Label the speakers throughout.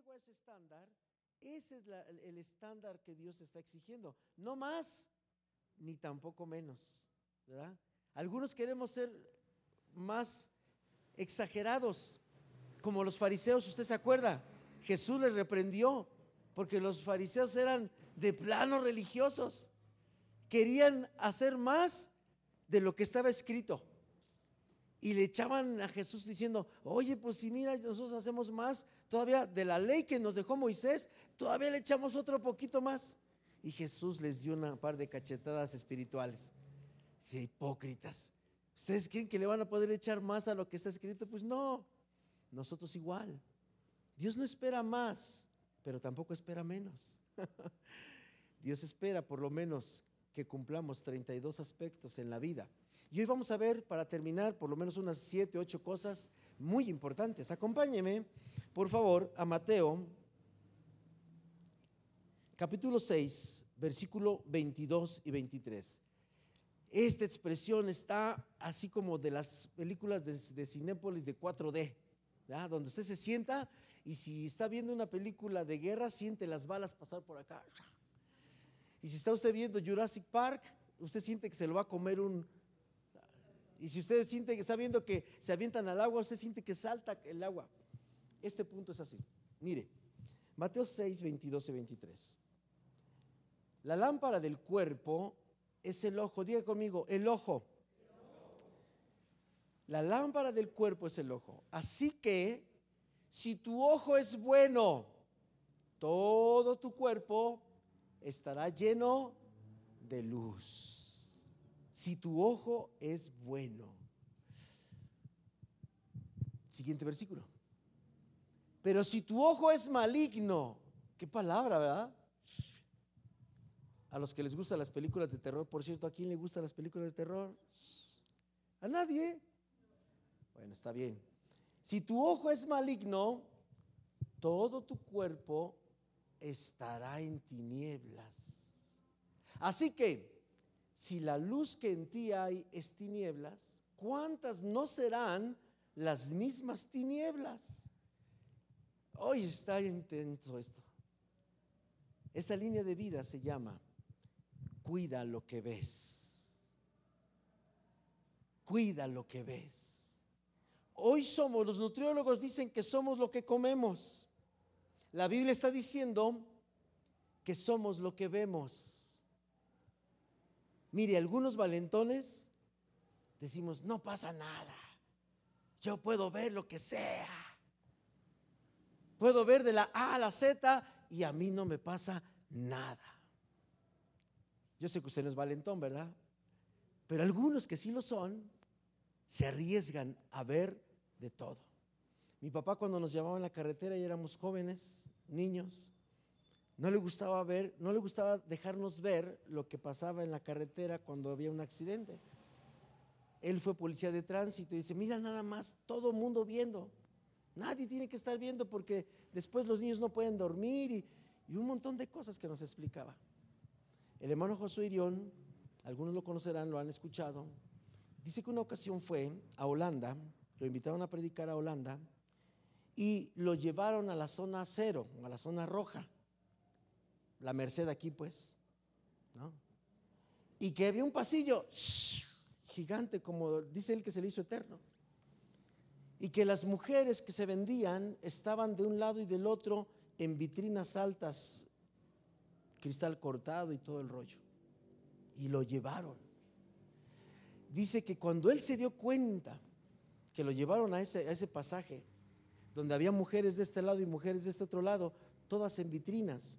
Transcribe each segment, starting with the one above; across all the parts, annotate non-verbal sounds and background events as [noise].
Speaker 1: llego a ese estándar, ese es el estándar que Dios está exigiendo. No más, ni tampoco menos. ¿verdad? Algunos queremos ser más exagerados, como los fariseos, ¿usted se acuerda? Jesús les reprendió porque los fariseos eran de plano religiosos. Querían hacer más de lo que estaba escrito. Y le echaban a Jesús diciendo, oye, pues si mira, nosotros hacemos más todavía de la ley que nos dejó Moisés, todavía le echamos otro poquito más. Y Jesús les dio una par de cachetadas espirituales. Hipócritas. ¿Ustedes creen que le van a poder echar más a lo que está escrito? Pues no, nosotros igual. Dios no espera más, pero tampoco espera menos. [laughs] Dios espera por lo menos que cumplamos 32 aspectos en la vida. Y hoy vamos a ver, para terminar, por lo menos unas 7, 8 cosas muy importantes. Acompáñeme, por favor, a Mateo, capítulo 6, versículo 22 y 23. Esta expresión está así como de las películas de, de Cinépolis de 4D, ¿verdad? donde usted se sienta y si está viendo una película de guerra, siente las balas pasar por acá. Y si está usted viendo Jurassic Park, usted siente que se lo va a comer un... Y si usted siente que está viendo que se avientan al agua, usted siente que salta el agua. Este punto es así. Mire, Mateo 6, 22 y 23. La lámpara del cuerpo es el ojo. Diga conmigo, el ojo. La lámpara del cuerpo es el ojo. Así que si tu ojo es bueno, todo tu cuerpo estará lleno de luz. Si tu ojo es bueno. Siguiente versículo. Pero si tu ojo es maligno, qué palabra, ¿verdad? A los que les gustan las películas de terror, por cierto, ¿a quién le gustan las películas de terror? ¿A nadie? Bueno, está bien. Si tu ojo es maligno, todo tu cuerpo estará en tinieblas. Así que, si la luz que en ti hay es tinieblas, ¿cuántas no serán las mismas tinieblas? Hoy está intenso esto. Esta línea de vida se llama cuida lo que ves. Cuida lo que ves. Hoy somos, los nutriólogos dicen que somos lo que comemos. La Biblia está diciendo que somos lo que vemos. Mire, algunos valentones decimos, no pasa nada. Yo puedo ver lo que sea. Puedo ver de la A a la Z y a mí no me pasa nada. Yo sé que usted no es valentón, ¿verdad? Pero algunos que sí lo son, se arriesgan a ver de todo. Mi papá cuando nos llevaba en la carretera y éramos jóvenes, niños, no le gustaba ver, no le gustaba dejarnos ver lo que pasaba en la carretera cuando había un accidente. Él fue policía de tránsito y dice, mira nada más, todo mundo viendo. Nadie tiene que estar viendo porque después los niños no pueden dormir y, un montón de cosas que nos explicaba. El hermano Josué Irión, algunos lo conocerán, lo han escuchado, dice que una ocasión fue a Holanda, lo invitaron a predicar a Holanda y lo llevaron a la zona cero, a la zona roja, la Merced aquí pues, ¿no? Y que había un pasillo gigante, como dice él que se le hizo eterno. Y que las mujeres que se vendían estaban de un lado y del otro en vitrinas altas, cristal cortado y todo el rollo. Y lo llevaron. Dice que cuando él se dio cuenta que lo llevaron a ese, a ese pasaje, donde había mujeres de este lado y mujeres de este otro lado, todas en vitrinas,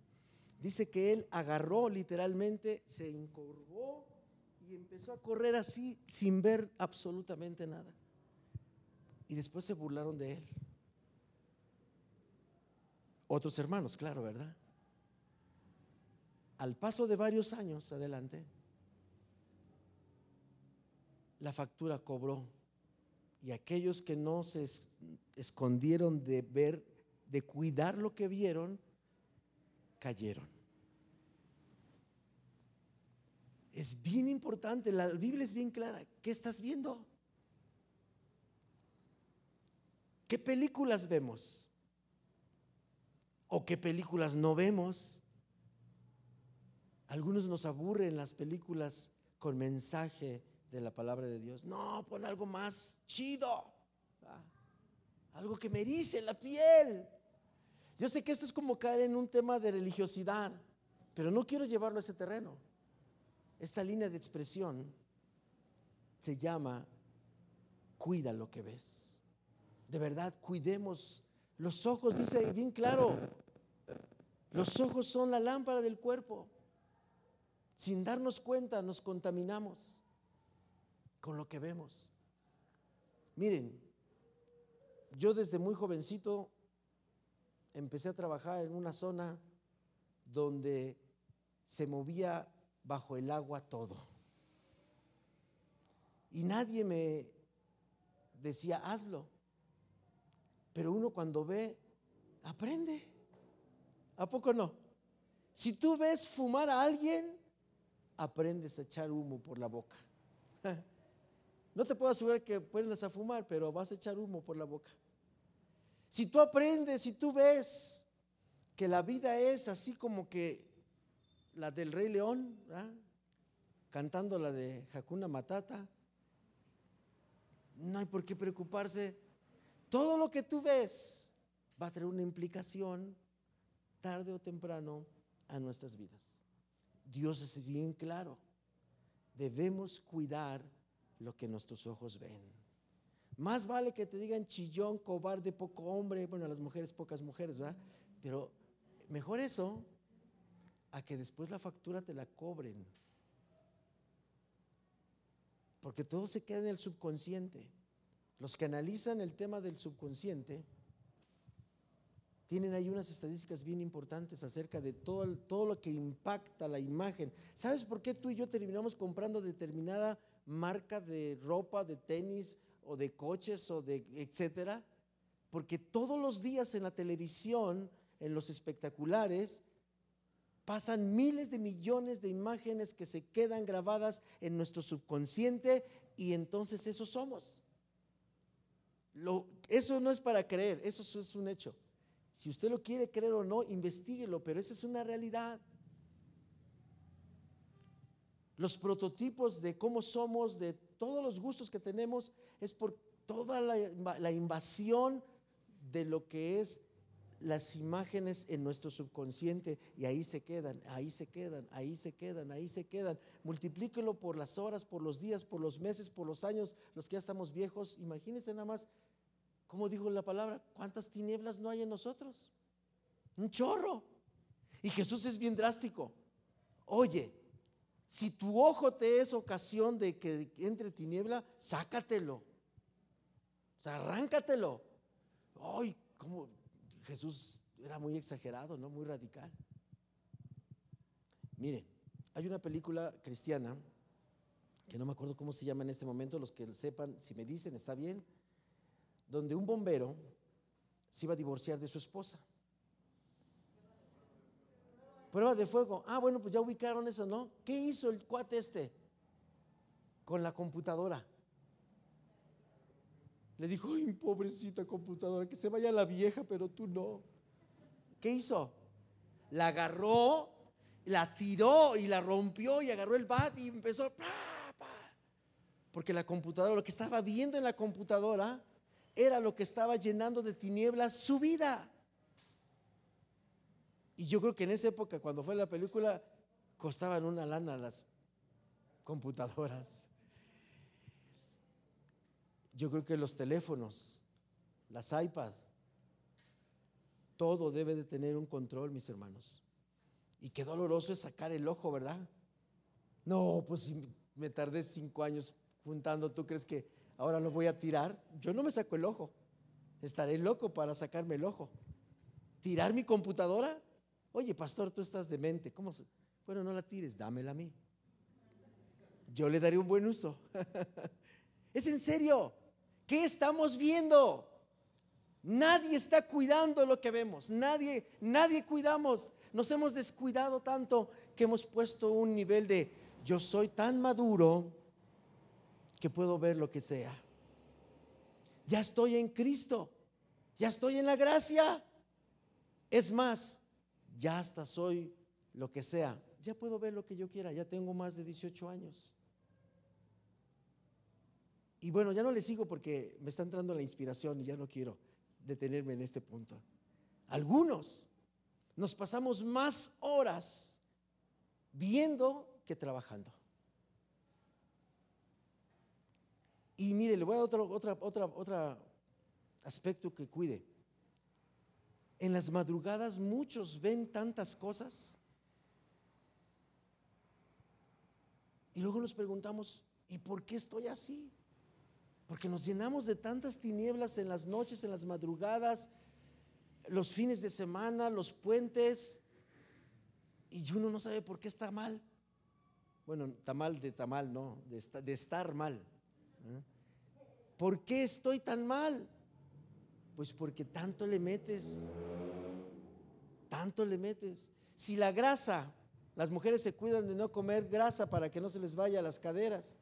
Speaker 1: dice que él agarró literalmente, se encorvó y empezó a correr así sin ver absolutamente nada. Y después se burlaron de él. Otros hermanos, claro, ¿verdad? Al paso de varios años adelante, la factura cobró. Y aquellos que no se es- escondieron de ver, de cuidar lo que vieron, cayeron. Es bien importante, la Biblia es bien clara. ¿Qué estás viendo? ¿Qué películas vemos? ¿O qué películas no vemos? Algunos nos aburren las películas con mensaje de la palabra de Dios. No, pon algo más chido. Algo que me erice la piel. Yo sé que esto es como caer en un tema de religiosidad, pero no quiero llevarlo a ese terreno. Esta línea de expresión se llama cuida lo que ves. De verdad, cuidemos. Los ojos, dice bien claro, los ojos son la lámpara del cuerpo. Sin darnos cuenta nos contaminamos con lo que vemos. Miren, yo desde muy jovencito empecé a trabajar en una zona donde se movía bajo el agua todo. Y nadie me decía, hazlo. Pero uno cuando ve, aprende. ¿A poco no? Si tú ves fumar a alguien, aprendes a echar humo por la boca. [laughs] No te puedo asegurar que puedes a fumar, pero vas a echar humo por la boca. Si tú aprendes, si tú ves que la vida es así como que la del Rey León, cantando la de Hakuna Matata, no hay por qué preocuparse. Todo lo que tú ves va a tener una implicación tarde o temprano a nuestras vidas. Dios es bien claro. Debemos cuidar lo que nuestros ojos ven. Más vale que te digan chillón, cobarde, poco hombre, bueno, las mujeres pocas mujeres, ¿verdad? Pero mejor eso a que después la factura te la cobren. Porque todo se queda en el subconsciente. Los que analizan el tema del subconsciente tienen ahí unas estadísticas bien importantes acerca de todo, todo lo que impacta la imagen. ¿Sabes por qué tú y yo terminamos comprando determinada marca de ropa, de tenis o de coches o de etcétera, porque todos los días en la televisión, en los espectaculares, pasan miles de millones de imágenes que se quedan grabadas en nuestro subconsciente y entonces eso somos. Eso no es para creer, eso es un hecho. Si usted lo quiere creer o no, investiguelo, pero esa es una realidad los prototipos de cómo somos, de todos los gustos que tenemos, es por toda la, invasión de lo que es las imágenes en nuestro subconsciente y ahí se quedan, ahí se quedan, ahí se quedan, ahí se quedan. Multiplíquelo por las horas, por los días, por los meses, por los años, los que ya estamos viejos. Imagínense nada más, como dijo la palabra, cuántas tinieblas no hay en nosotros. Un chorro. Y Jesús es bien drástico. Oye, si tu ojo te es ocasión de que entre tiniebla, sácatelo. O sea, arráncatelo. Ay, como Jesús era muy exagerado, ¿no? Muy radical. Miren, hay una película cristiana que no me acuerdo cómo se llama en este momento, los que sepan, si me dicen, está bien, donde un bombero se iba a divorciar de su esposa. Prueba de fuego. Ah, bueno, pues ya ubicaron eso, ¿no? ¿Qué hizo el cuate este? Con la computadora. Le dijo, ay, pobrecita computadora, que se vaya la vieja, pero tú no. ¿Qué hizo? La agarró, la tiró y la rompió y agarró el bat y empezó. Porque la computadora, lo que estaba viendo en la computadora, era lo que estaba llenando de tinieblas su vida. Y yo creo que en esa época, cuando fue la película, costaban una lana las computadoras. Yo creo que los teléfonos, las iPad, todo debe de tener un control, mis hermanos. Y qué doloroso es sacar el ojo, ¿verdad? No, pues si me tardé cinco años juntando, ¿tú crees que ahora lo voy a tirar? Yo no me saco el ojo. Estaré loco para sacarme el ojo. ¿Tirar mi computadora? Oye, pastor, tú estás demente. ¿Cómo? Bueno, no la tires, dámela a mí. Yo le daré un buen uso. [laughs] es en serio. ¿Qué estamos viendo? Nadie está cuidando lo que vemos. Nadie, nadie cuidamos. Nos hemos descuidado tanto que hemos puesto un nivel de yo soy tan maduro que puedo ver lo que sea. Ya estoy en Cristo. Ya estoy en la gracia. Es más, ya hasta soy lo que sea. Ya puedo ver lo que yo quiera, ya tengo más de 18 años. Y bueno, ya no le sigo porque me está entrando la inspiración y ya no quiero detenerme en este punto. Algunos nos pasamos más horas viendo que trabajando. Y mire, le voy a dar otro otra, otra, otra aspecto que cuide. En las madrugadas muchos ven tantas cosas y luego nos preguntamos, ¿y por qué estoy así? Porque nos llenamos de tantas tinieblas en las noches, en las madrugadas, los fines de semana, los puentes, y uno no sabe por qué está mal. Bueno, está mal de mal, no, de, estar mal. ¿eh? ¿Por qué estoy tan mal? Pues porque tanto le metes, tanto le metes. Si la grasa, las mujeres se cuidan de no comer grasa para que no se les vaya a las caderas.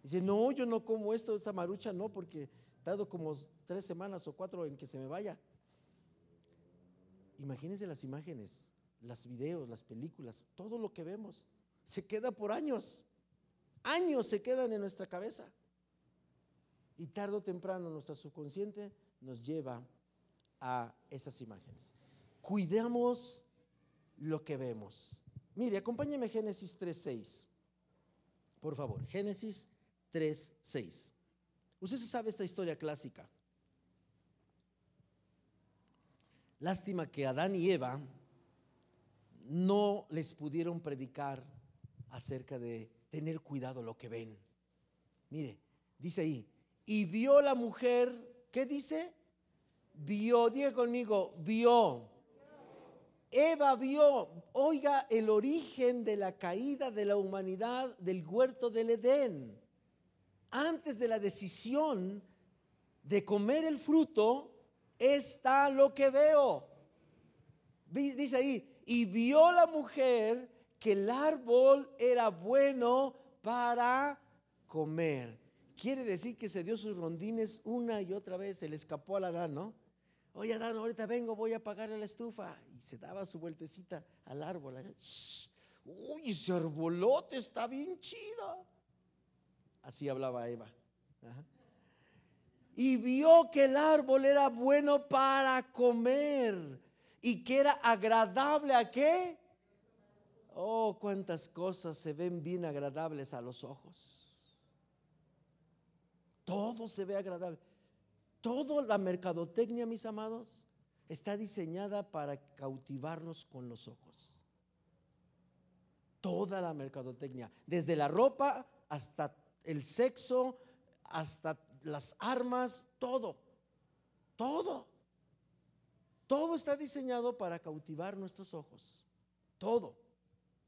Speaker 1: Dice, no, yo no como esto, esta marucha, no, porque dado como tres semanas o cuatro en que se me vaya. Imagínense las imágenes, las videos, las películas, todo lo que vemos. Se queda por años. Años se quedan en nuestra cabeza. Y tarde o temprano nuestra subconsciente nos lleva a esas imágenes. Cuidemos lo que vemos. Mire, acompáñeme a Génesis 3.6. Por favor, Génesis 3, 6. Usted se sabe esta historia clásica. Lástima que Adán y Eva no les pudieron predicar acerca de tener cuidado lo que ven. Mire, dice ahí, y vio la mujer, ¿qué dice? Vio, diga conmigo, vio. Eva vio, oiga, el origen de la caída de la humanidad del huerto del Edén antes de la decisión de comer el fruto, está lo que veo. Dice ahí, y vio la mujer que el árbol era bueno para comer. Quiere decir que se dio sus rondines una y otra vez, se le escapó al Adán, ¿no? Oye, Adán, ahorita vengo, voy a apagar la estufa. Y se daba su vueltecita al árbol. Uy, ese arbolote está bien chido. Así hablaba Eva. Y vio que el árbol era bueno para comer y que era agradable a qué? Oh, cuántas cosas se ven bien agradables a los ojos. Todo se ve agradable. Toda la mercadotecnia, mis amados, está diseñada para cautivarnos con los ojos. Toda la mercadotecnia, desde la ropa hasta el sexo, hasta las armas, todo, todo. Todo está diseñado para cautivar nuestros ojos. Todo.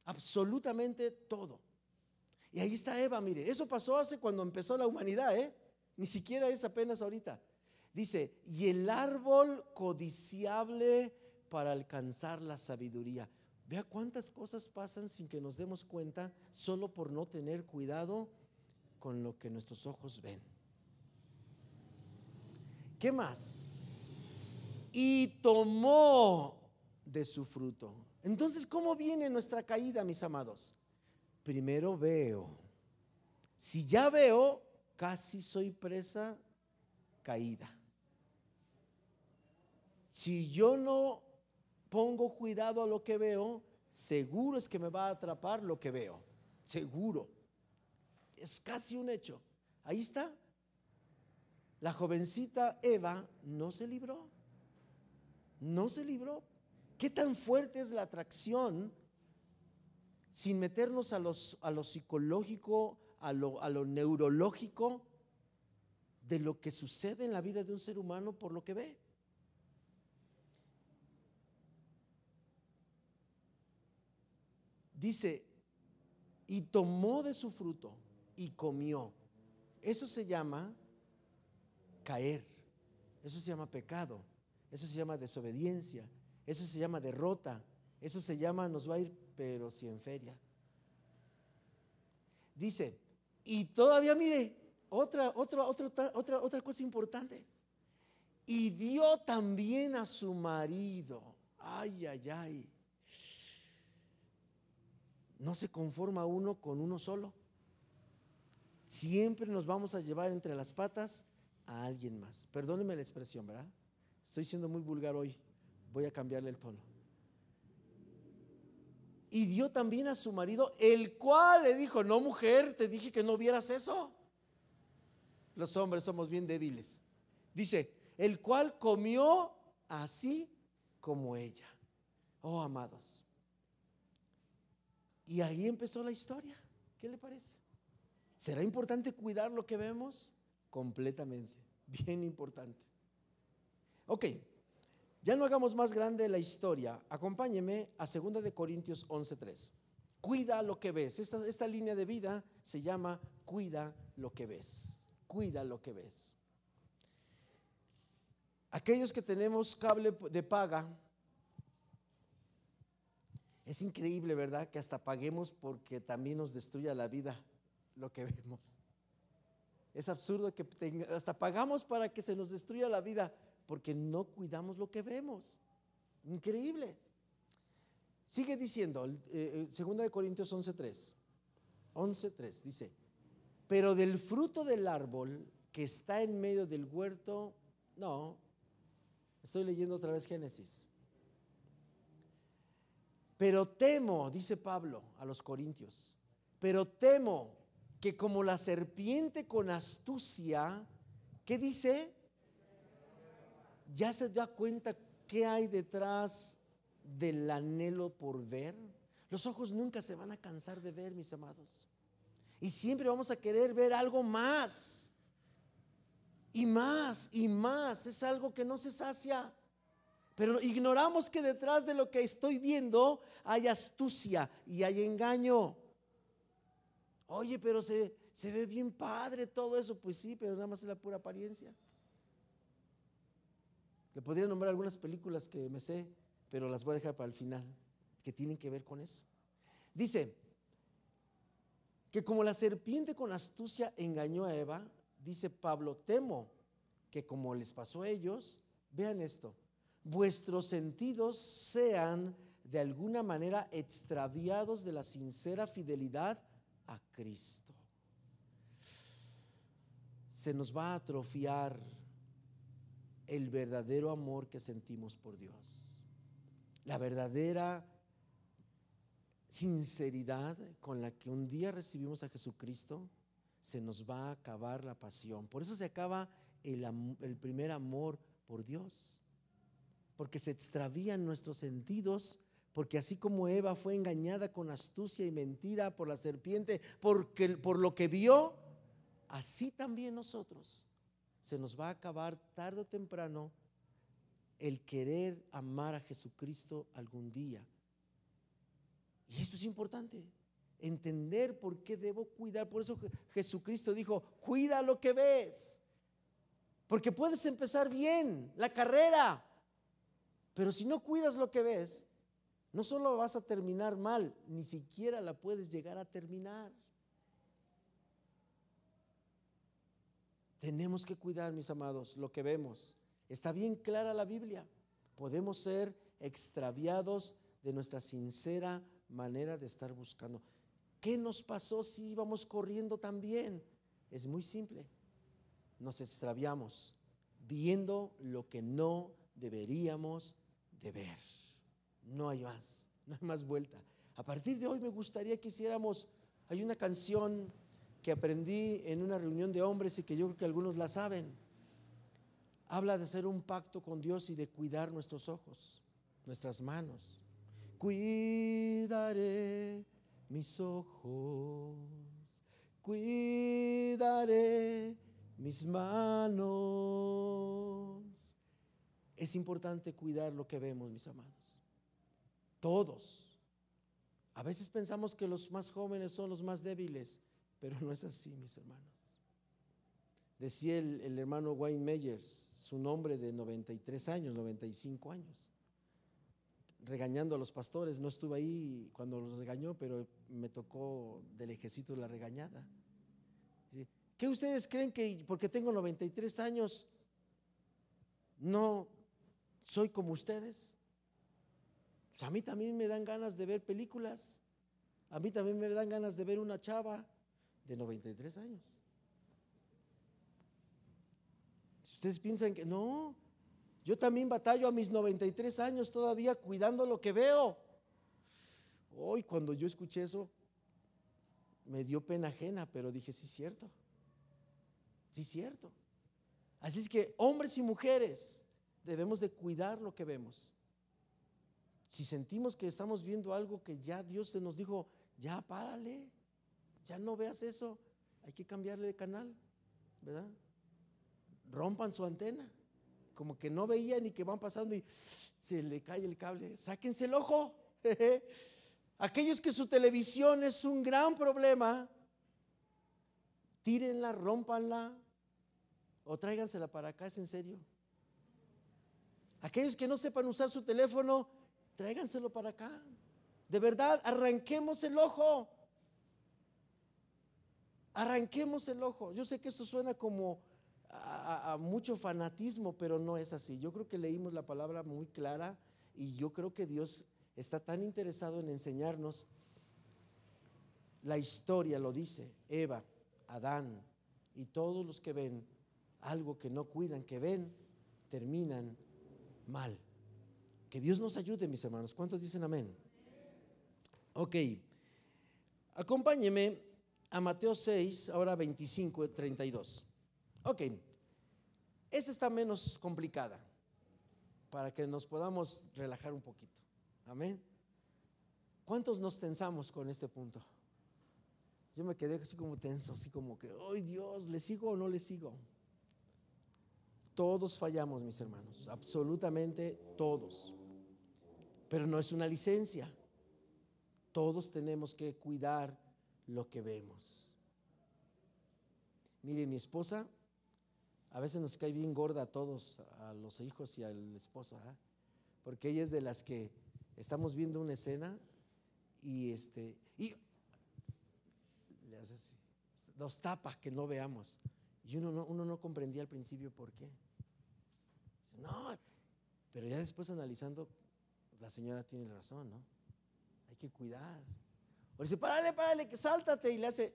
Speaker 1: Absolutamente todo. Y ahí está Eva, mire, eso pasó hace cuando empezó la humanidad, ¿eh? Ni siquiera es apenas ahorita. Dice, y el árbol codiciable para alcanzar la sabiduría. Vea cuántas cosas pasan sin que nos demos cuenta solo por no tener cuidado con lo que nuestros ojos ven. ¿Qué más? Y tomó de su fruto. Entonces, ¿cómo viene nuestra caída, mis amados? Primero veo. Si ya veo, casi soy presa caída. Si yo no pongo cuidado a lo que veo, seguro es que me va a atrapar lo que veo. Seguro. Es casi un hecho. Ahí está. La jovencita Eva no se libró. No se libró. ¿Qué tan fuerte es la atracción sin meternos a, los, a lo psicológico, a lo, a lo neurológico de lo que sucede en la vida de un ser humano por lo que ve? Dice, y tomó de su fruto y comió. Eso se llama caer. Eso se llama pecado. Eso se llama desobediencia. Eso se llama derrota. Eso se llama nos va a ir pero si en feria. Dice, y todavía mire, otra, otra, otra, otra, otra cosa importante. Y dio también a su marido. Ay, Ay, ay. No se conforma uno con uno solo. Siempre nos vamos a llevar entre las patas a alguien más. Perdóneme la expresión, ¿verdad? Estoy siendo muy vulgar hoy. Voy a cambiarle el tono. Y dio también a su marido, el cual le dijo, no mujer, te dije que no vieras eso. Los hombres somos bien débiles. Dice, el cual comió así como ella. Oh, amados. Y ahí empezó la historia. ¿Qué le parece? ¿Será importante cuidar lo que vemos? Completamente. Bien importante. Ok, ya no hagamos más grande la historia. Acompáñeme a 2 de Corintios 11:3. Cuida lo que ves. Esta, esta línea de vida se llama cuida lo que ves. Cuida lo que ves. Aquellos que tenemos cable de paga, es increíble, ¿verdad? Que hasta paguemos porque también nos destruya la vida lo que vemos. Es absurdo que hasta pagamos para que se nos destruya la vida porque no cuidamos lo que vemos. Increíble. Sigue diciendo, eh, 2 eh, de Corintios 11:3. 11:3 dice, pero del fruto del árbol que está en medio del huerto, no, estoy leyendo otra vez Génesis. Pero temo, dice Pablo a los Corintios, pero temo que como la serpiente con astucia, ¿qué dice? Ya se da cuenta qué hay detrás del anhelo por ver. Los ojos nunca se van a cansar de ver, mis amados. Y siempre vamos a querer ver algo más. Y más, y más. Es algo que no se sacia. Pero ignoramos que detrás de lo que estoy viendo hay astucia y hay engaño. Oye, pero se, se ve bien padre todo eso. Pues sí, pero nada más es la pura apariencia. Le podría nombrar algunas películas que me sé, pero las voy a dejar para el final, que tienen que ver con eso. Dice que como la serpiente con astucia engañó a Eva, dice Pablo, temo que como les pasó a ellos, vean esto, vuestros sentidos sean de alguna manera extraviados de la sincera fidelidad a Cristo. Se nos va a atrofiar el verdadero amor que sentimos por Dios, la verdadera sinceridad con la que un día recibimos a Jesucristo, se nos va a acabar la pasión. Por eso se acaba el, primer amor por Dios porque se extravían nuestros sentidos, porque así como Eva fue engañada con astucia y mentira por la serpiente, porque, por lo que vio, así también nosotros se nos va a acabar tarde o temprano el querer amar a Jesucristo algún día. Y esto es importante, entender por qué debo cuidar. Por eso Jesucristo dijo, cuida lo que ves. Porque puedes empezar bien la carrera, pero si no cuidas lo que ves, no solo vas a terminar mal, ni siquiera la puedes llegar a terminar. Tenemos que cuidar, mis amados, lo que vemos. Está bien clara la Biblia. Podemos ser extraviados de nuestra sincera manera de estar buscando. ¿Qué nos pasó si íbamos corriendo tan bien? Es muy simple. Nos extraviamos viendo lo que no deberíamos de ver. No hay más, no hay más vuelta. A partir de hoy me gustaría que hiciéramos, hay una canción que aprendí en una reunión de hombres y que yo creo que algunos la saben. Habla de hacer un pacto con Dios y de cuidar nuestros ojos, nuestras manos. Cuidaré mis ojos, cuidaré mis manos es importante cuidar lo que vemos, mis amados. Todos. A veces pensamos que los más jóvenes son los más débiles, pero no es así, mis hermanos. Decía el, hermano Wayne Meyers, su nombre de 93 años, 95 años, regañando a los pastores. No estuve ahí cuando los regañó, pero me tocó del ejército la regañada. ¿Qué ustedes creen que porque tengo 93 años no soy como ustedes. Pues a mí también me dan ganas de ver películas. A mí también me dan ganas de ver una chava de 93 años. Ustedes piensan que no, yo también batallo a mis 93 años todavía cuidando lo que veo. Hoy cuando yo escuché eso, me dio pena ajena, pero dije, sí, cierto. Sí, cierto. Así es que hombres y mujeres debemos de cuidar lo que vemos. Si sentimos que estamos viendo algo que ya Dios se nos dijo, ya párale, ya no veas eso, hay que cambiarle de canal, ¿verdad? Rompan su antena, como que no veían y que van pasando y se le cae el cable, sáquense el ojo. [laughs] Aquellos que su televisión es un gran problema, tírenla, rompanla o tráigansela para acá, es en serio. Aquellos que no sepan usar su teléfono, tráiganselo para acá. De verdad, arranquemos el ojo. Arranquemos el ojo. Yo sé que esto suena como a, mucho fanatismo, pero no es así. Yo creo que leímos la palabra muy clara y yo creo que Dios está tan interesado en enseñarnos. La historia lo dice, Eva, Adán y todos los que ven algo que no cuidan, que ven, terminan mal. Que Dios nos ayude, mis hermanos. ¿Cuántos dicen amén? Ok. Acompáñeme a Mateo 6, ahora 25, 32. Ok. Esta está menos complicada para que nos podamos relajar un poquito. Amén. ¿Cuántos nos tensamos con este punto? Yo me quedé así como tenso, así como que, ¡ay Dios! ¿Le sigo o no le sigo? Todos fallamos, mis hermanos, absolutamente todos. Pero no es una licencia. Todos tenemos que cuidar lo que vemos. Mire, mi esposa, a veces nos cae bien gorda a todos, a los hijos y al esposo, ¿eh? porque ella es de las que estamos viendo una escena y este y le hace así, nos tapa que no veamos. Y uno no, uno no comprendía al principio por qué. No, pero ya después analizando, la señora tiene razón, ¿no? Hay que cuidar. O dice, párale, párale, que sáltate. Y le hace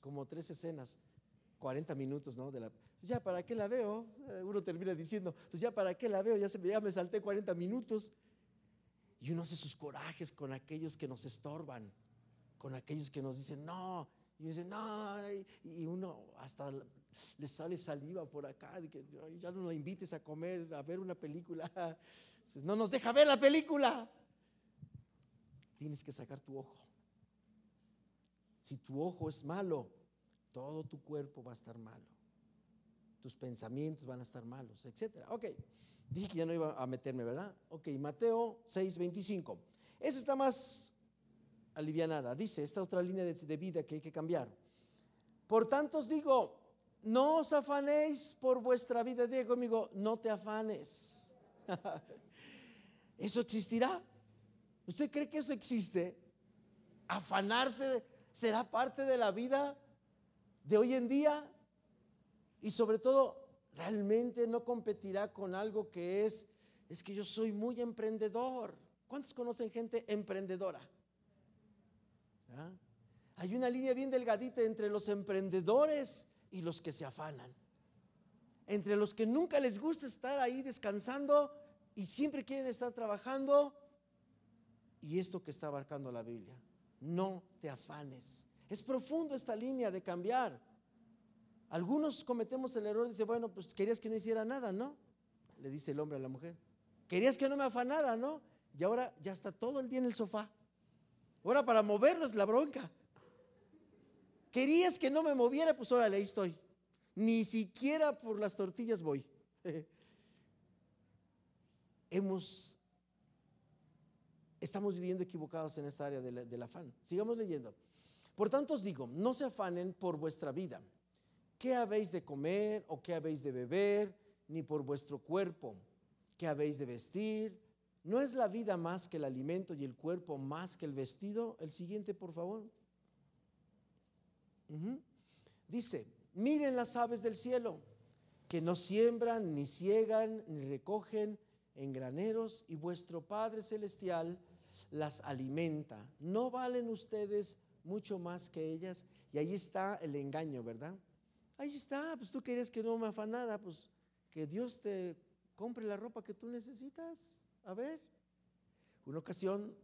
Speaker 1: como tres escenas, 40 minutos, ¿no? De la, ya, ¿para qué la veo? Eh, uno termina diciendo, pues ya, ¿para qué la veo? Ya, se, ya me salté 40 minutos. Y uno hace sus corajes con aquellos que nos estorban, con aquellos que nos dicen, no. Y dice, no. Y uno hasta le sale saliva por acá, de que ya no la invites a comer, a ver una película. [laughs] No nos deja ver la película. Tienes que sacar tu ojo. Si tu ojo es malo, todo tu cuerpo va a estar malo. Tus pensamientos van a estar malos, etc. Ok, dije que ya no iba a meterme, ¿verdad? Ok, Mateo 6, 25. Esa está más alivianada. Dice, esta otra línea de vida que hay que cambiar. Por tanto os digo, no os afanéis por vuestra vida. Diga conmigo, no te afanes. [laughs] ¿Eso existirá? ¿Usted cree que eso existe? ¿Afanarse será parte de la vida de hoy en día? Y sobre todo, realmente no competirá con algo que es, es que yo soy muy emprendedor. ¿Cuántos conocen gente emprendedora? ¿Ah? Hay una línea bien delgadita entre los emprendedores y los que se afanan. Entre los que nunca les gusta estar ahí descansando y siempre quieren estar trabajando. Y esto que está abarcando la Biblia, no te afanes. Es profundo esta línea de cambiar. Algunos cometemos el error de decir, bueno, pues querías que no hiciera nada, ¿no? Le dice el hombre a la mujer. Querías que no me afanara, ¿no? Y ahora ya está todo el día en el sofá. Ahora para movernos la bronca. Querías que no me moviera, pues órale, ahí estoy. Ni siquiera por las tortillas voy. [laughs] Hemos, estamos viviendo equivocados en esta área del afán. Sigamos leyendo. Por tanto os digo, no se afanen por vuestra vida. ¿Qué habéis de comer o qué habéis de beber? Ni por vuestro cuerpo. ¿Qué habéis de vestir? ¿No es la vida más que el alimento y el cuerpo más que el vestido? El siguiente, por favor. Dice, miren las aves del cielo, que no siembran, ni ciegan, ni recogen, en graneros y vuestro Padre Celestial las alimenta. ¿No valen ustedes mucho más que ellas? Y ahí está el engaño, ¿verdad? Ahí está, pues tú querías que no me afanara, pues que Dios te compre la ropa que tú necesitas. A ver, una ocasión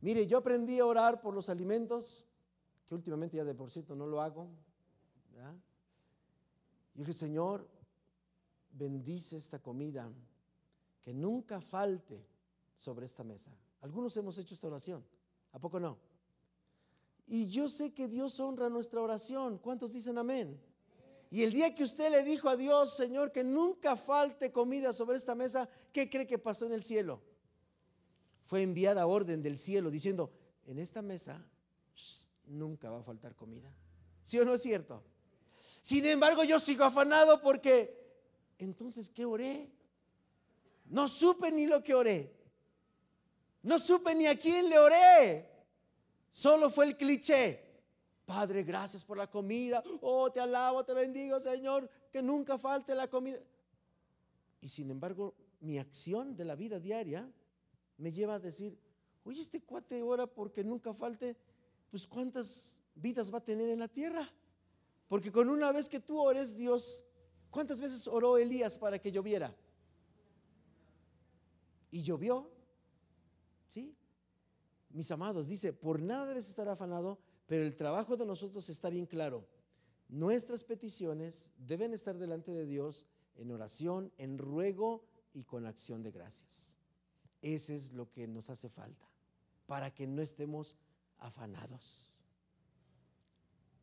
Speaker 1: Mire, yo aprendí a orar por los alimentos, que últimamente ya de por cierto no lo hago. Y dije, Señor, bendice esta comida, que nunca falte sobre esta mesa. Algunos hemos hecho esta oración, ¿a poco no? Y yo sé que Dios honra nuestra oración. ¿Cuántos dicen amén? Y el día que usted le dijo a Dios, Señor, que nunca falte comida sobre esta mesa, ¿qué cree que pasó en el cielo? Fue enviada orden del cielo diciendo, en esta mesa nunca va a faltar comida. ¿Sí o no es cierto? Sin embargo, yo sigo afanado porque entonces, ¿qué oré? No supe ni lo que oré. No supe ni a quién le oré. Solo fue el cliché. Padre, gracias por la comida. Oh, te alabo, te bendigo, Señor. Que nunca falte la comida. Y sin embargo, mi acción de la vida diaria me lleva a decir, oye, este cuate ora porque nunca falte, pues cuántas vidas va a tener en la tierra. Porque con una vez que tú ores, Dios, ¿cuántas veces oró Elías para que lloviera? Y llovió. ¿Sí? Mis amados, dice, por nada debes estar afanado, pero el trabajo de nosotros está bien claro. Nuestras peticiones deben estar delante de Dios en oración, en ruego y con acción de gracias. Ese es lo que nos hace falta, para que no estemos afanados.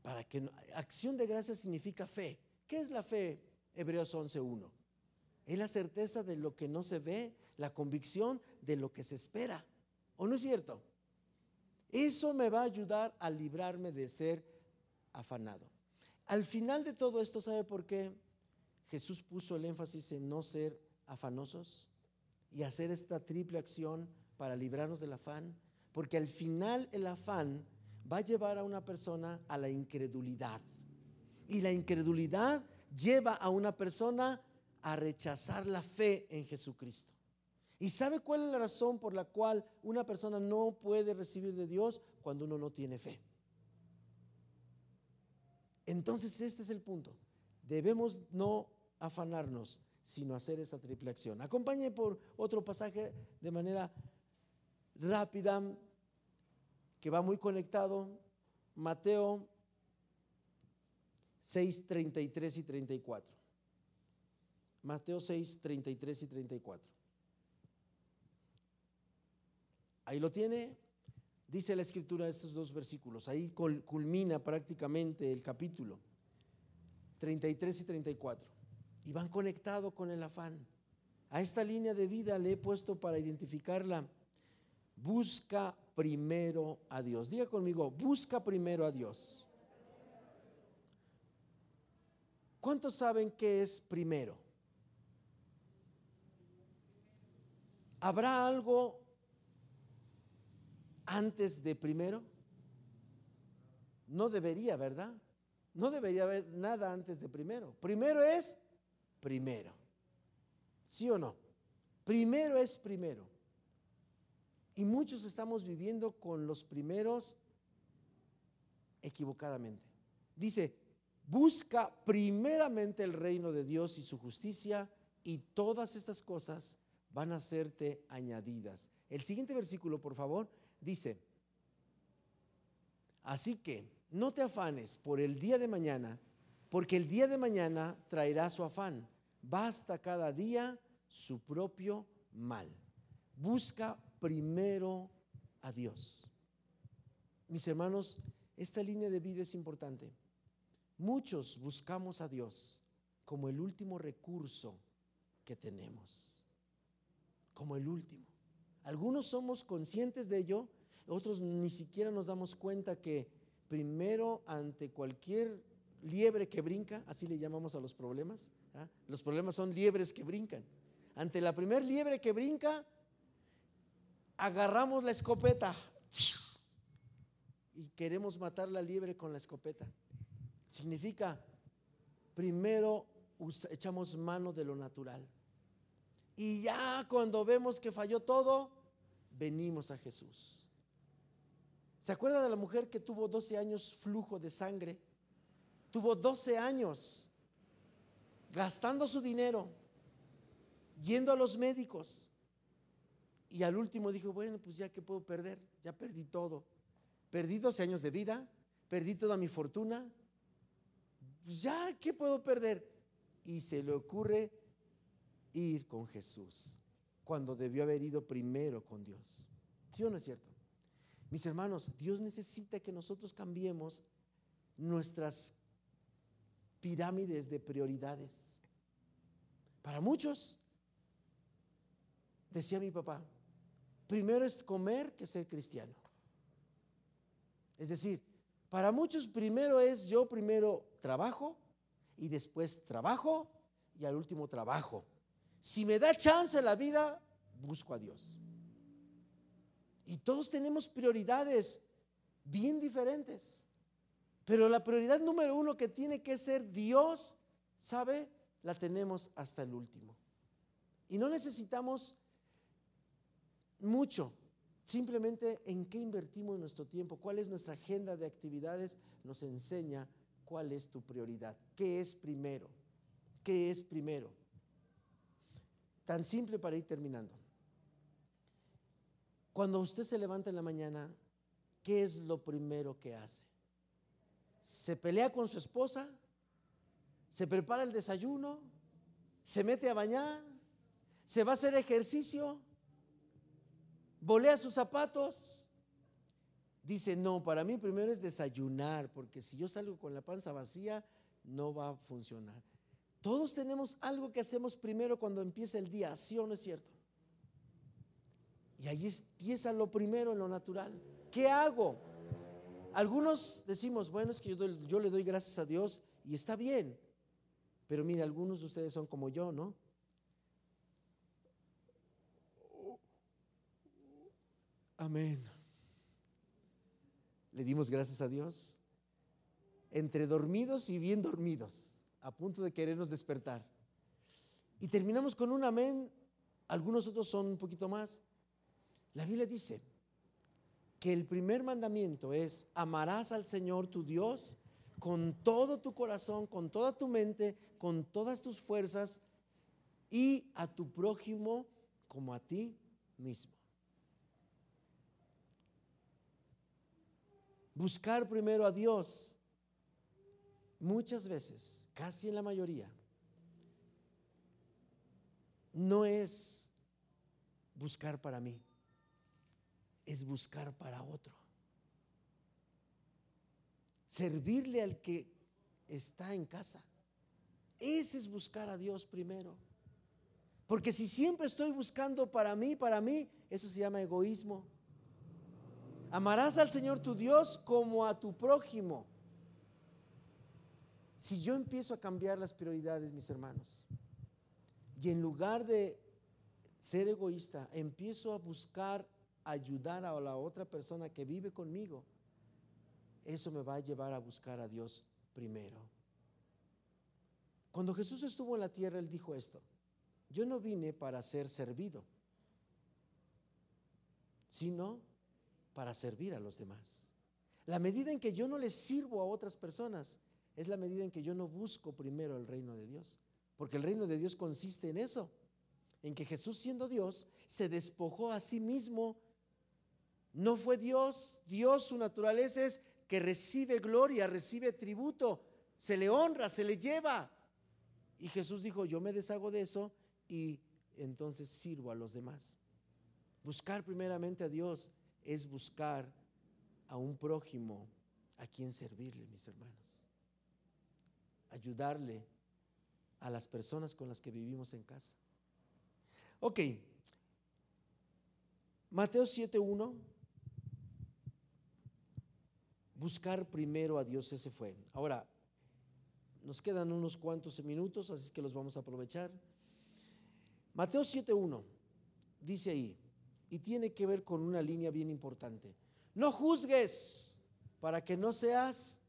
Speaker 1: Para que acción de gracias significa fe. ¿Qué es la fe? Hebreos 11:1. Es la certeza de lo que no se ve, la convicción de lo que se espera. ¿O no es cierto? Eso me va a ayudar a librarme de ser afanado. Al final de todo esto, ¿sabe por qué Jesús puso el énfasis en no ser afanosos y hacer esta triple acción para librarnos del afán? Porque al final el afán va a llevar a una persona a la incredulidad. Y la incredulidad lleva a una persona a rechazar la fe en Jesucristo. ¿Y sabe cuál es la razón por la cual una persona no puede recibir de Dios cuando uno no tiene fe? Entonces este es el punto. Debemos no afanarnos, sino hacer esa triple acción. Acompañe por otro pasaje de manera rápida, que va muy conectado. Mateo 6, 33 y 34. Mateo 6, 33 y 34. Ahí lo tiene. Dice la escritura de estos dos versículos. Ahí culmina prácticamente el capítulo. 33 y 34. Y van conectados con el afán. A esta línea de vida le he puesto para identificarla. Busca primero a Dios. Diga conmigo, busca primero a Dios. ¿Cuántos saben qué es primero? ¿Habrá algo antes de primero? No debería, ¿verdad? No debería haber nada antes de primero. Primero es primero. ¿Sí o no? Primero es primero. Y muchos estamos viviendo con los primeros equivocadamente. Dice, busca primeramente el reino de Dios y su justicia y todas estas cosas van a serte añadidas. El siguiente versículo, por favor, dice, así que no te afanes por el día de mañana, porque el día de mañana traerá su afán. Basta cada día su propio mal. Busca primero a Dios. Mis hermanos, esta línea de vida es importante. Muchos buscamos a Dios como el último recurso que tenemos. Como el último. Algunos somos conscientes de ello, otros ni siquiera nos damos cuenta que primero ante cualquier liebre que brinca, así le llamamos a los problemas, ¿ah? los problemas son liebres que brincan. Ante la primer liebre que brinca, agarramos la escopeta y queremos matar la liebre con la escopeta. Significa, primero echamos mano de lo natural. Y ya cuando vemos que falló todo, venimos a Jesús. ¿Se acuerda de la mujer que tuvo 12 años flujo de sangre? Tuvo 12 años gastando su dinero, yendo a los médicos Y al último dijo, bueno, pues ya que puedo perder, ya perdí todo. Perdí 12 años de vida, perdí toda mi fortuna. Pues ya, ¿qué puedo perder? Y se le ocurre ir con Jesús, cuando debió haber ido primero con Dios. ¿Sí o no es cierto? Mis hermanos, Dios necesita que nosotros cambiemos nuestras pirámides de prioridades. Para muchos, decía mi papá, primero es comer que ser cristiano. Es decir, para muchos primero es yo primero trabajo y después trabajo y al último trabajo. Si me da chance la vida, busco a Dios. Y todos tenemos prioridades bien diferentes. Pero la prioridad número uno que tiene que ser Dios, ¿sabe? La tenemos hasta el último. Y no necesitamos mucho. Simplemente en qué invertimos nuestro tiempo, cuál es nuestra agenda de actividades, nos enseña cuál es tu prioridad, qué es primero, qué es primero. Tan simple para ir terminando. Cuando usted se levanta en la mañana, ¿qué es lo primero que hace? ¿Se pelea con su esposa? ¿Se prepara el desayuno? ¿Se mete a bañar? ¿Se va a hacer ejercicio? ¿Volea sus zapatos? Dice, no, para mí primero es desayunar, porque si yo salgo con la panza vacía, no va a funcionar. Todos tenemos algo que hacemos primero cuando empieza el día, ¿sí o no es cierto? Y ahí empieza lo primero en lo natural. ¿Qué hago? Algunos decimos, bueno, es que yo, le doy gracias a Dios y está bien. Pero mire, algunos de ustedes son como yo, ¿no? Amén. Le dimos gracias a Dios. Entre dormidos y bien dormidos, a punto de querernos despertar. Y terminamos con un amén. Algunos otros son un poquito más. La Biblia dice que el primer mandamiento es amarás al Señor tu Dios con todo tu corazón, con toda tu mente, con todas tus fuerzas y a tu prójimo como a ti mismo. Buscar primero a Dios muchas veces, casi en la mayoría, no es buscar para mí es buscar para otro. Servirle al que está en casa. Ese es buscar a Dios primero. Porque si siempre estoy buscando para mí, para mí, eso se llama egoísmo. Amarás al Señor tu Dios como a tu prójimo. Si yo empiezo a cambiar las prioridades, mis hermanos, y en lugar de ser egoísta, empiezo a buscar ayudar a la otra persona que vive conmigo, eso me va a llevar a buscar a Dios primero. Cuando Jesús estuvo en la tierra, Él dijo esto, yo no vine para ser servido, sino para servir a los demás. La medida en que yo no le sirvo a otras personas es la medida en que yo no busco primero el reino de Dios, porque el reino de Dios consiste en eso, en que Jesús siendo Dios se despojó a sí mismo no fue Dios. Dios, su naturaleza es que recibe gloria, recibe tributo, se le honra, se le lleva. Y Jesús dijo, yo me deshago de eso y entonces sirvo a los demás. Buscar primeramente a Dios es buscar a un prójimo a quien servirle, mis hermanos. Ayudarle a las personas con las que vivimos en casa. Ok. Mateo 7.1 buscar primero a Dios, ese fue. Ahora, nos quedan unos cuantos minutos, así que los vamos a aprovechar. Mateo 7.1 dice ahí, y tiene que ver con una línea bien importante. No juzgues para que no seas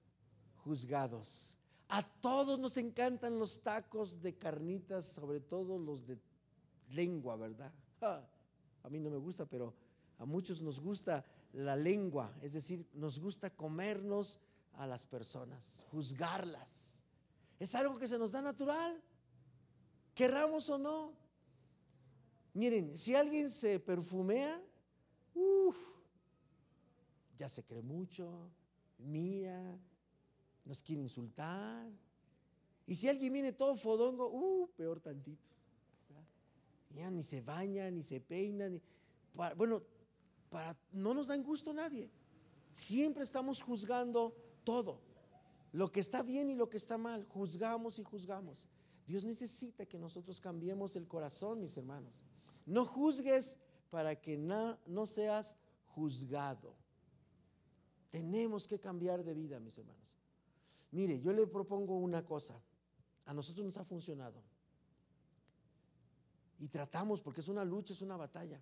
Speaker 1: juzgados. A todos nos encantan los tacos de carnitas, sobre todo los de lengua, ¿verdad? a mí no me gusta, pero a muchos nos gusta la lengua, es decir, nos gusta comernos a las personas, juzgarlas. Es algo que se nos da natural, querramos o no. Miren, si alguien se perfumea, uff, ya se cree mucho, mía, nos quiere insultar. Y si alguien viene todo fodongo, uh, peor tantito. Ya ni se baña, ni se peina, ni, bueno, para, no nos dan gusto nadie. Siempre estamos juzgando todo. Lo que está bien y lo que está mal, juzgamos y juzgamos. Dios necesita que nosotros cambiemos el corazón, mis hermanos. No juzgues para que no, no seas juzgado. Tenemos que cambiar de vida, mis hermanos. Mire, yo le propongo una cosa. A nosotros nos ha funcionado. Y tratamos, porque es una lucha, es una batalla.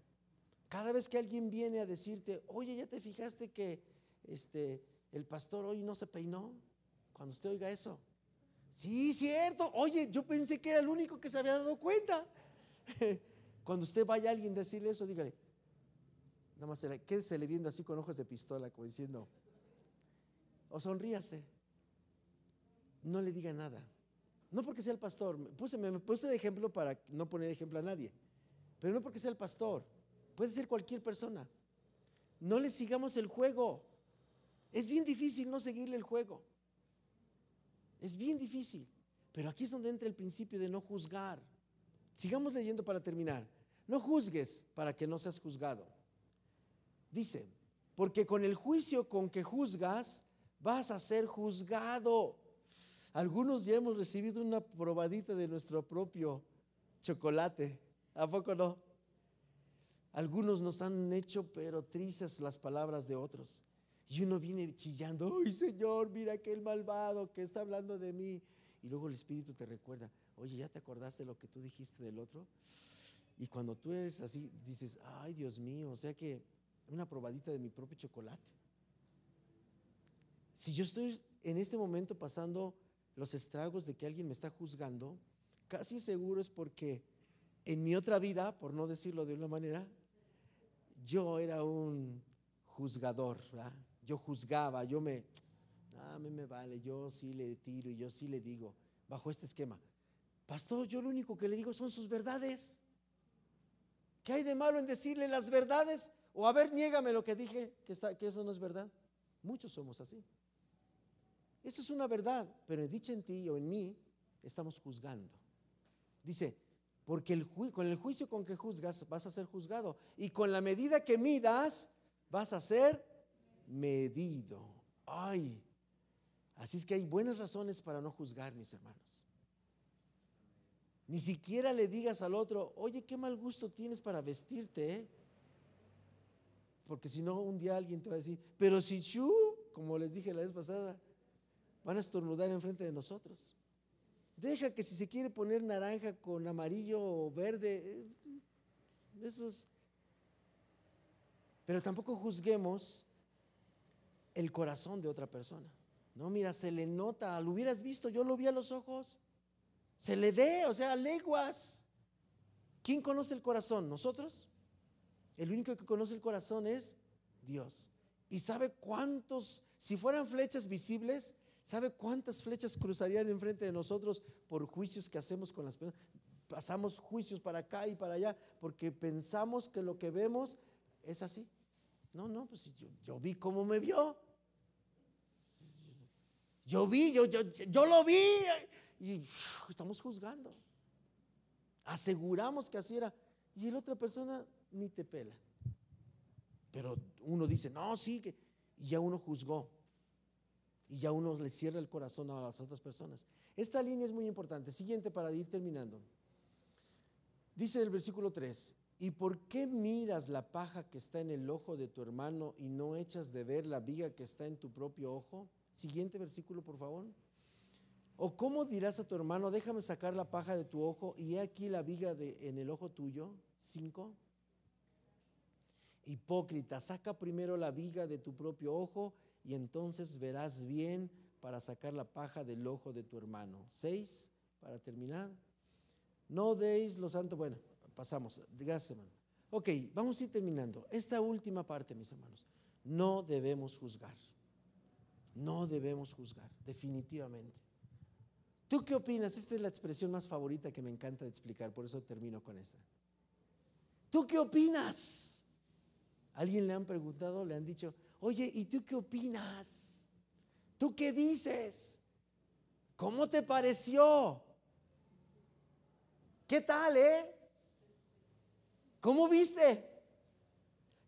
Speaker 1: Cada vez que alguien viene a decirte, oye, ya te fijaste que este, el pastor hoy no se peinó, cuando usted oiga eso. Sí, cierto. Oye, yo pensé que era el único que se había dado cuenta. [laughs] Cuando usted vaya a alguien decirle eso, dígale, nada más quédese le viendo así con ojos de pistola, como diciendo, o sonríase. No le diga nada. No porque sea el pastor. Puse, me puse de ejemplo para no poner ejemplo a nadie. Pero no porque sea el pastor. Puede ser cualquier persona. No le sigamos el juego. Es bien difícil no seguirle el juego. Es bien difícil. Pero aquí es donde entra el principio de no juzgar. Sigamos leyendo para terminar. No juzgues para que no seas juzgado. Dice, porque con el juicio con que juzgas, vas a ser juzgado. Algunos ya hemos recibido una probadita de nuestro propio chocolate. ¿A poco no? Algunos nos han hecho pero tristes las palabras de otros. Y uno viene chillando, ay Señor, mira aquel malvado que está hablando de mí. Y luego el Espíritu te recuerda, oye, ¿ya te acordaste lo que tú dijiste del otro? Y cuando tú eres así, dices, ay Dios mío, o sea que una probadita de mi propio chocolate. Si yo estoy en este momento pasando los estragos de que alguien me está juzgando, casi seguro es porque en mi otra vida, por no decirlo de una manera, yo era un juzgador, yo juzgaba, yo me, a mí me vale, yo sí le tiro y yo sí le digo, bajo este esquema, pastor, yo lo único que le digo son sus verdades. ¿Qué hay de malo en decirle las verdades? O a ver, niégame lo que dije, que, está, que eso no es verdad. Muchos somos así. Eso es una verdad, pero dicha en ti o en mí, estamos juzgando. Dice, porque con el juicio con que juzgas vas a ser juzgado y con la medida que midas vas a ser medido. Ay, así es que hay buenas razones para no juzgar, mis hermanos. Ni siquiera le digas al otro, oye, qué mal gusto tienes para vestirte, ¿eh? porque si no, un día alguien te va a decir, pero si tú, como les dije la vez pasada, van a estornudar enfrente de nosotros. Deja que si se quiere poner naranja con amarillo o verde, esos. Pero tampoco juzguemos el corazón de otra persona. No, mira, se le nota, lo hubieras visto, yo lo vi a los ojos. Se le ve, o sea, leguas. ¿Quién conoce el corazón? ¿Nosotros? El único que conoce el corazón es Dios. Y sabe cuántos, si fueran flechas visibles, ¿Sabe cuántas flechas cruzarían enfrente de nosotros por juicios que hacemos con las personas? Pasamos juicios para acá y para allá porque pensamos que lo que vemos es así. No, no, pues yo, vi cómo me vio. Yo vi, yo, yo, yo lo vi y estamos juzgando. Aseguramos que así era. Y la otra persona ni te pela. Pero uno dice, no, sí, que. Y ya uno juzgó y ya uno le cierra el corazón a las otras personas. Esta línea es muy importante. Siguiente para ir terminando. Dice el versículo 3, ¿y por qué miras la paja que está en el ojo de tu hermano y no echas de ver la viga que está en tu propio ojo? Siguiente versículo, por favor. ¿O cómo dirás a tu hermano, déjame sacar la paja de tu ojo y he aquí la viga de, en el ojo tuyo? Cinco. Hipócrita, saca primero la viga de tu propio ojo y entonces verás bien para sacar la paja del ojo de tu hermano. Seis, para terminar. No deis lo santo. Bueno, pasamos. Gracias, hermano. Ok, vamos a ir terminando. Esta última parte, mis hermanos. No debemos juzgar. No debemos juzgar, definitivamente. ¿Tú qué opinas? Esta es la expresión más favorita que me encanta de explicar, por eso termino con esta. ¿Tú qué opinas? ¿Alguien le han preguntado, le han dicho, oye, ¿y tú qué opinas? ¿Tú qué dices? ¿Cómo te pareció? ¿Qué tal, eh? ¿Cómo viste?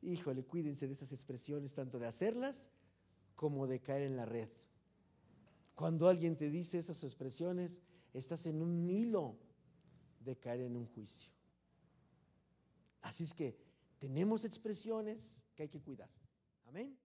Speaker 1: Híjole, cuídense de esas expresiones, tanto de hacerlas como de caer en la red. Cuando alguien te dice esas expresiones, estás en un hilo de caer en un juicio. Así es que tenemos expresiones que hay que cuidar. Amén.